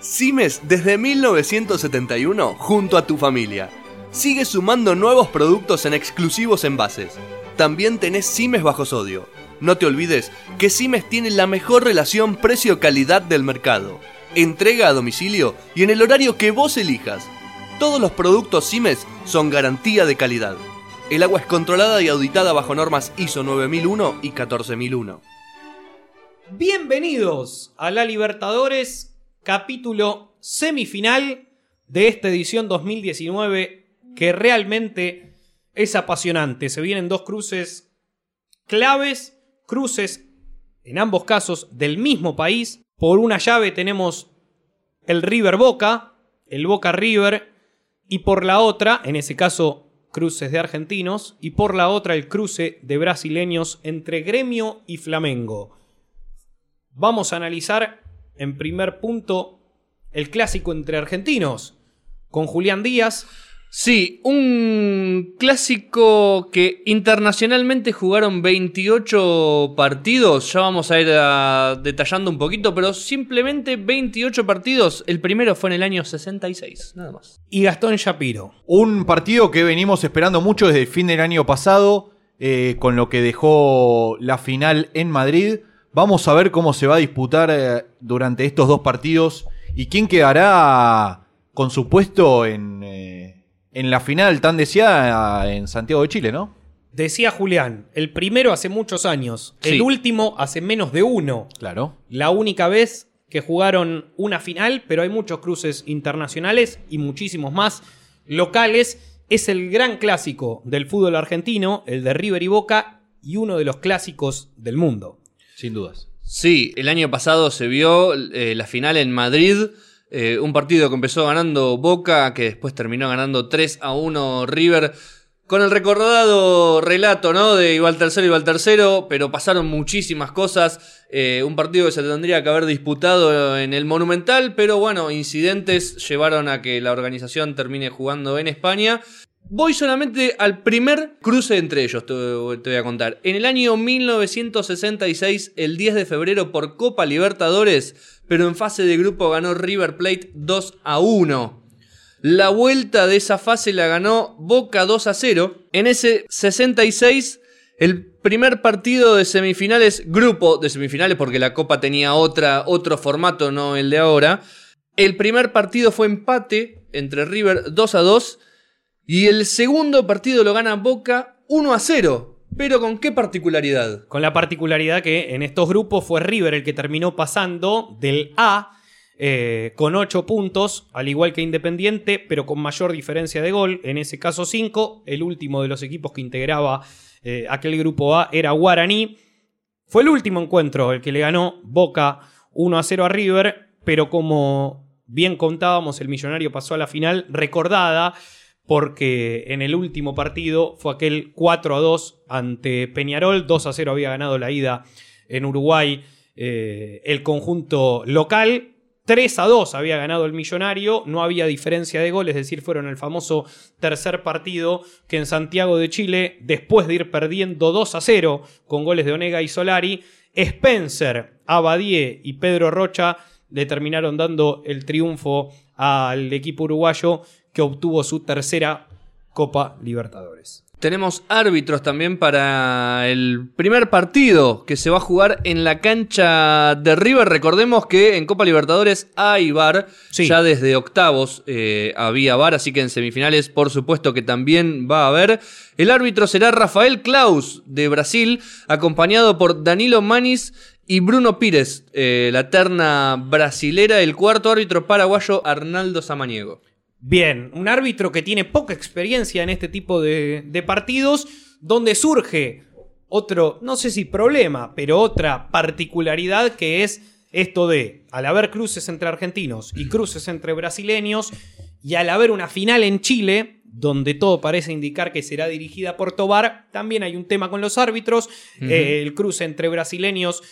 Simes desde 1971 junto a tu familia. Sigue sumando nuevos productos en exclusivos envases. También tenés Simes bajo sodio. No te olvides que Simes tiene la mejor relación precio-calidad del mercado. Entrega a domicilio y en el horario que vos elijas. Todos los productos Simes son garantía de calidad. El agua es controlada y auditada bajo normas ISO 9001 y 14001. Bienvenidos a la Libertadores, capítulo semifinal de esta edición 2019 que realmente es apasionante. Se vienen dos cruces claves, cruces en ambos casos del mismo país. Por una llave tenemos el River Boca, el Boca River, y por la otra, en ese caso cruces de argentinos, y por la otra el cruce de brasileños entre Gremio y Flamengo. Vamos a analizar en primer punto el clásico entre argentinos, con Julián Díaz, Sí, un clásico que internacionalmente jugaron 28 partidos, ya vamos a ir a- detallando un poquito, pero simplemente 28 partidos, el primero fue en el año 66, nada más. y Gastón Shapiro. Un partido que venimos esperando mucho desde el fin del año pasado, eh, con lo que dejó la final en Madrid. Vamos a ver cómo se va a disputar eh, durante estos dos partidos y quién quedará con su puesto en, eh, en la final tan deseada en Santiago de Chile, ¿no? Decía Julián, el primero hace muchos años, Sí. el último hace menos de uno. Claro. La única vez que jugaron una final, pero hay muchos cruces internacionales y muchísimos más locales. Es el gran clásico del fútbol argentino, el de River y Boca, y uno de los clásicos del mundo. Sin dudas. Sí, el año pasado se vio eh, la final en Madrid, eh, un partido que empezó ganando Boca, que después terminó ganando 3 a 1 River, con el recordado relato ¿no? de iba al tercero, iba al tercero, pero pasaron muchísimas cosas, eh, un partido que se tendría que haber disputado en el Monumental, pero bueno, incidentes llevaron a que la organización termine jugando en España. Voy solamente al primer cruce entre ellos, te, voy a contar. En el año 1966, el 10 de febrero, por Copa Libertadores, pero en fase de grupo ganó River Plate 2 a 1. La vuelta de esa fase la ganó Boca 2 a 0. En ese 66, el primer partido de semifinales, grupo de semifinales, porque la Copa tenía otra, otro formato, no el de ahora. El primer partido fue empate entre River 2 a 2. Y el segundo partido lo gana Boca 1 a 0. Pero ¿con qué particularidad? Con la particularidad que en estos grupos fue River el que terminó pasando del A eh, con 8 puntos, al igual que Independiente, pero con mayor diferencia de gol, en ese caso 5. El último de los equipos que integraba eh, aquel grupo A era Guaraní. Fue el último encuentro el que le ganó Boca 1 a 0 a River, pero como bien contábamos, el millonario pasó a la final recordada porque en el último partido fue aquel 4 a 2 ante Peñarol, 2 a 0 había ganado la ida en Uruguay eh, el conjunto local. 3 a 2 había ganado el millonario, no había diferencia de gol, es decir, fueron el famoso tercer partido que en Santiago de Chile, después de ir perdiendo 2 a 0 con goles de Onega y Solari, Spencer, Abadie y Pedro Rocha le terminaron dando el triunfo al equipo uruguayo que obtuvo su tercera Copa Libertadores. Tenemos árbitros también para el primer partido que se va a jugar en la cancha de River. Recordemos que en Copa Libertadores hay VAR. Sí. Ya desde octavos eh, había VAR, así que en semifinales por supuesto que también va a haber. El árbitro será Rafael Klaus de Brasil, acompañado por Danilo Manis y Bruno Pires, eh, la terna brasilera. El cuarto árbitro paraguayo Arnaldo Samaniego. Bien, un árbitro que tiene poca experiencia en este tipo de, de partidos, donde surge otro, no sé si problema, pero otra particularidad que es esto de, al haber cruces entre argentinos y cruces entre brasileños, y al haber una final en Chile, donde todo parece indicar que será dirigida por Tobar, también hay un tema con los árbitros, Eh, el cruce entre brasileños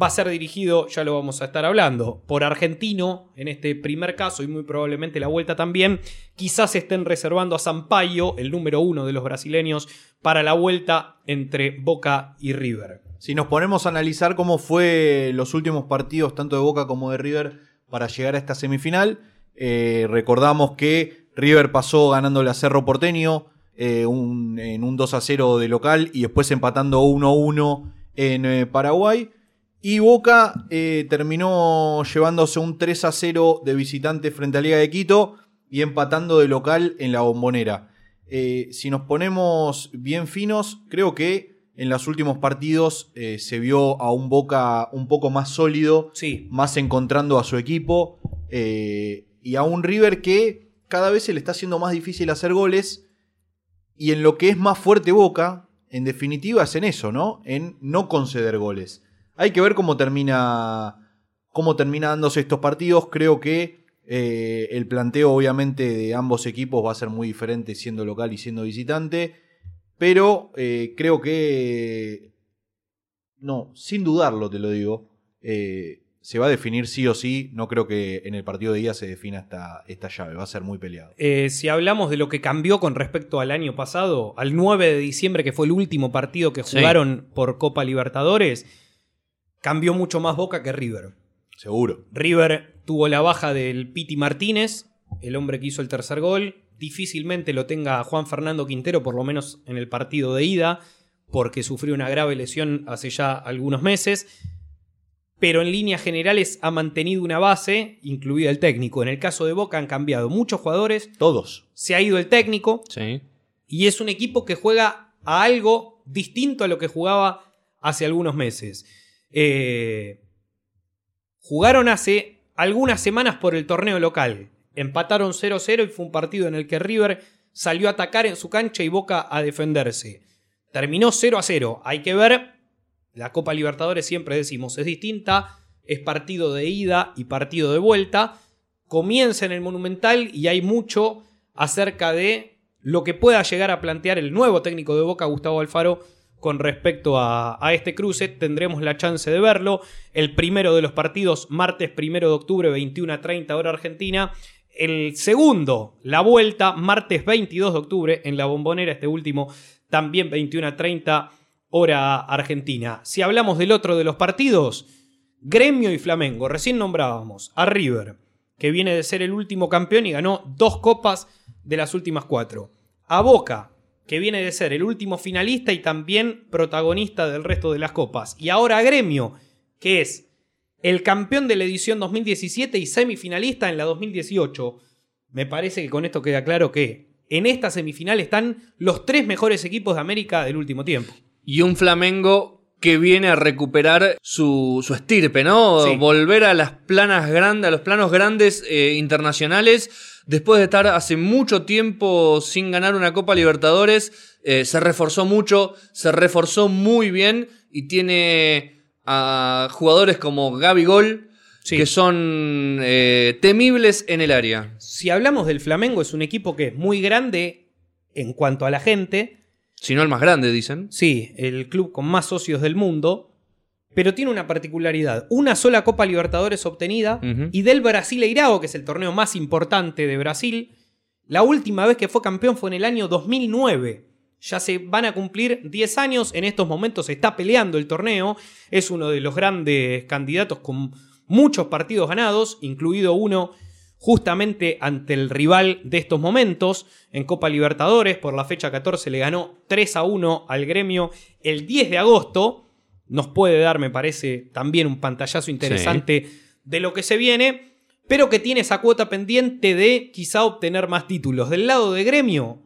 va a ser dirigido, ya lo vamos a estar hablando, por argentino en este primer caso y muy probablemente la vuelta también. Quizás estén reservando a Sampaio, el número uno de los brasileños, para la vuelta entre Boca y River. Si nos ponemos a analizar cómo fue los últimos partidos, tanto de Boca como de River, para llegar a esta semifinal. Eh, recordamos que River pasó ganándole a Cerro Porteño eh, en un 2 a 0 de local y después empatando 1 a 1 en eh, Paraguay. Y Boca eh, terminó llevándose un 3 a 0 de visitante frente a Liga de Quito y empatando de local en la bombonera. Eh, si nos ponemos bien finos, creo que en los últimos partidos eh, se vio a un Boca un poco más sólido, Sí, más encontrando a su equipo eh, y a un River que cada vez se le está haciendo más difícil hacer goles y en lo que es más fuerte Boca, en definitiva es en eso, ¿no? En no conceder goles. Hay que ver cómo termina cómo termina dándose estos partidos. Creo que eh, el planteo obviamente de ambos equipos va a ser muy diferente siendo local y siendo visitante, pero eh, creo que no, sin dudarlo te lo digo. eh, se va a definir sí o sí. No creo que en el partido de día se defina esta, esta llave. Va a ser muy peleado. Eh, si hablamos de lo que cambió con respecto al año pasado, al 9 de diciembre, que fue el último partido que Sí. jugaron por Copa Libertadores, cambió mucho más Boca que River. Seguro. River tuvo la baja del Piti Martínez, el hombre que hizo el tercer gol. Difícilmente lo tenga Juan Fernando Quintero, por lo menos en el partido de ida, porque sufrió una grave lesión hace ya algunos meses. Pero en líneas generales ha mantenido una base, incluida el técnico. En el caso de Boca han cambiado muchos jugadores, Todos. se ha ido el técnico Sí. y es un equipo que juega a algo distinto a lo que jugaba hace algunos meses. Eh, jugaron hace algunas semanas por el torneo local. Empataron 0-0 y fue un partido en el que River salió a atacar en su cancha y Boca a defenderse. Terminó 0-0. Hay que ver. La Copa Libertadores siempre decimos es distinta. Es partido de ida y partido de vuelta. Comienza en el Monumental y hay mucho acerca de lo que pueda llegar a plantear el nuevo técnico de Boca, Gustavo Alfaro, con respecto a, este cruce. Tendremos la chance de verlo. El primero de los partidos, martes primero de octubre, 21 a 30 hora argentina. El segundo, la vuelta, martes 22 de octubre, en la bombonera, este último, también 21 a 30 hora argentina. Si hablamos del otro de los partidos, Gremio y Flamengo. Recién nombrábamos a River, que viene de ser el último campeón y ganó dos copas de las últimas cuatro. A Boca, que viene de ser el último finalista y también protagonista del resto de las copas. Y ahora Gremio, que es el campeón de la edición 2017 y semifinalista en la 2018. Me parece que con esto queda claro que en esta semifinal están los tres mejores equipos de América del último tiempo. Y un Flamengo que viene a recuperar su, su estirpe, ¿no? Sí. Volver a las planas grandes, a los planos grandes eh, internacionales. Después de estar hace mucho tiempo sin ganar una Copa Libertadores, eh, se reforzó mucho, se reforzó muy bien y tiene a jugadores como Gaby Gol, Sí. que son eh, temibles en el área. Si hablamos del Flamengo, es un equipo que es muy grande en cuanto a la gente. Si no el más grande, dicen. Sí, el club con más socios del mundo. Pero tiene una particularidad. Una sola Copa Libertadores obtenida. Y del Brasileirao, que es el torneo más importante de Brasil. La última vez que fue campeón fue en el año 2009. Ya se van a cumplir 10 años. En estos momentos se está peleando el torneo. Es uno de los grandes candidatos con muchos partidos ganados, incluido uno justamente ante el rival de estos momentos en Copa Libertadores. Por la fecha 14 le ganó 3 a 1 al gremio el 10 de agosto. Nos puede dar, me parece, también un pantallazo interesante de lo que se viene, pero que tiene esa cuota pendiente de quizá obtener más títulos. Del lado de gremio,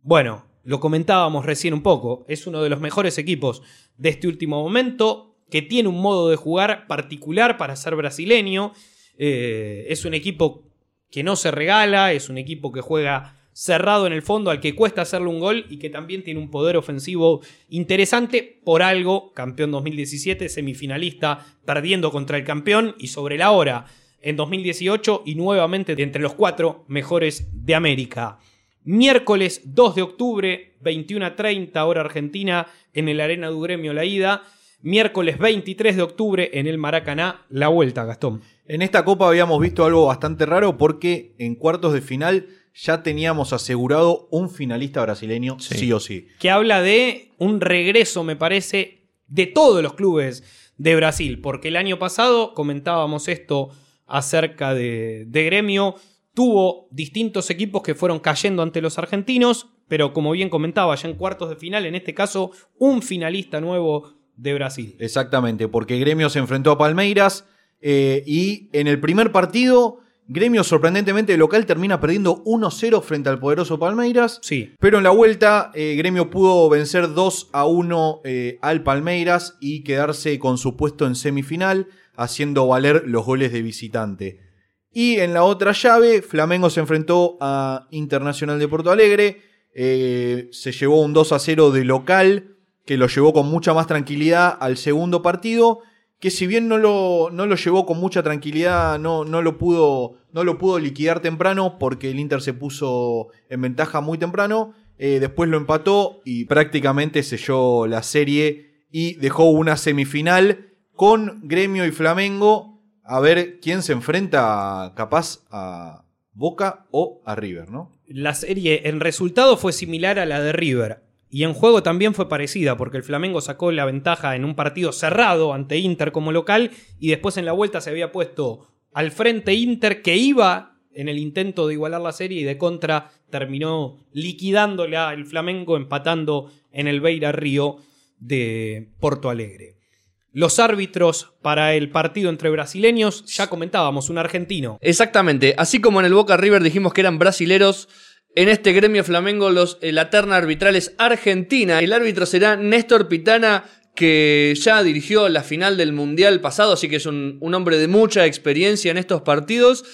bueno, lo comentábamos recién un poco, es uno de los mejores equipos de este último momento, que tiene un modo de jugar particular para ser brasileño, eh, es un equipo que no se regala, es un equipo que juega cerrado en el fondo, al que cuesta hacerle un gol y que también tiene un poder ofensivo interesante, por algo, campeón 2017, semifinalista, perdiendo contra el campeón y sobre la hora en 2018 y nuevamente entre los cuatro mejores de América. Miércoles 2 de octubre, 21 a 30 hora argentina, en el Arena du Gremio La Ida. Miércoles 23 de octubre en el Maracaná, la vuelta, Gastón. En esta copa habíamos visto algo bastante raro porque en cuartos de final ya teníamos asegurado un finalista brasileño sí, Sí. o sí. que habla de un regreso, me parece, de todos los clubes de Brasil. Porque el año pasado comentábamos esto acerca de, de gremio. Tuvo distintos equipos que fueron cayendo ante los argentinos, pero como bien comentaba, ya en cuartos de final, en este caso, un finalista nuevo de Brasil. Exactamente, porque Gremio se enfrentó a Palmeiras eh, y en el primer partido, Gremio sorprendentemente local termina perdiendo 1-0 frente al poderoso Palmeiras. Sí. Pero en la vuelta, eh, Gremio pudo vencer 2 a 1 eh, al Palmeiras y quedarse con su puesto en semifinal, haciendo valer los goles de visitante. Y en la otra llave, Flamengo se enfrentó a Internacional de Porto Alegre. se llevó un 2 a 0 de local, que lo llevó con mucha más tranquilidad al segundo partido. Que si bien no lo, no lo llevó con mucha tranquilidad, no, no, lo pudo, no lo pudo liquidar temprano porque el Inter se puso en ventaja muy temprano. eh, después lo empató y prácticamente selló la serie y dejó una semifinal con Gremio y Flamengo a ver quién se enfrenta capaz a Boca o a River, ¿no? La serie en resultado fue similar a la de River. Y en juego también fue parecida, porque el Flamengo sacó la ventaja en un partido cerrado ante Inter como local, y después en la vuelta se había puesto al frente Inter, que iba en el intento de igualar la serie, y de contra terminó liquidándola el Flamengo, empatando en el Beira Río de Porto Alegre. Los árbitros para el partido entre brasileños, ya comentábamos, un argentino. Exactamente, así como en el Boca River dijimos que eran brasileros, en este gremio Flamengo los, eh, la terna arbitral es argentina. El árbitro será Néstor Pitana, que ya dirigió la final del Mundial pasado, así que es un, hombre de mucha experiencia en estos partidos.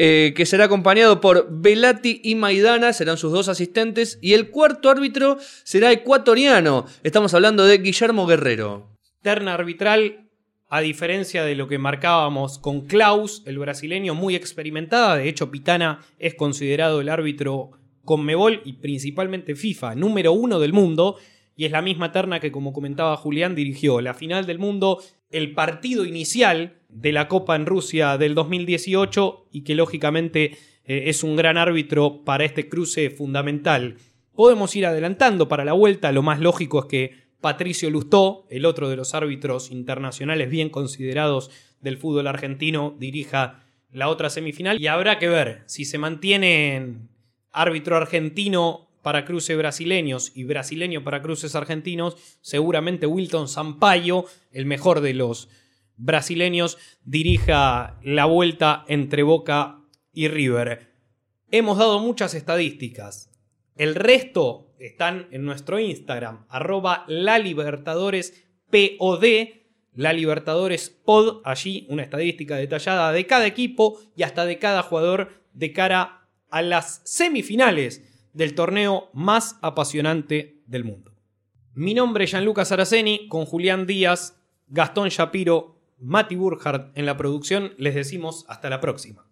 eh, que será acompañado por Velati y Maidana, serán sus dos asistentes, y el cuarto árbitro será ecuatoriano. Estamos hablando de Guillermo Guerrero. Terna arbitral, a diferencia de lo que marcábamos con Klaus, el brasileño muy experimentada. De hecho, Pitana es considerado el árbitro Conmebol y principalmente FIFA número uno del mundo. Y es la misma terna que, como comentaba Julián, dirigió la final del mundo, el partido inicial de la Copa en Rusia del 2018 y que lógicamente eh, es un gran árbitro para este cruce fundamental. Podemos ir adelantando para la vuelta, lo más lógico es que Patricio Lustó, el otro de los árbitros internacionales bien considerados del fútbol argentino, dirija la otra semifinal y habrá que ver si se mantienen árbitro argentino para cruces brasileños y brasileño para cruces argentinos, seguramente Wilton Sampaio, el mejor de los brasileños, dirija la vuelta entre Boca y River. Hemos dado muchas estadísticas. El resto están en nuestro Instagram, arroba la Libertadores POD, la Libertadores Pod, allí una estadística detallada de cada equipo y hasta de cada jugador de cara a las semifinales del torneo más apasionante del mundo. Mi nombre es Gianluca Saraceni, con Julián Díaz, Gastón Shapiro, Mati Burkhardt en la producción, les decimos hasta la próxima.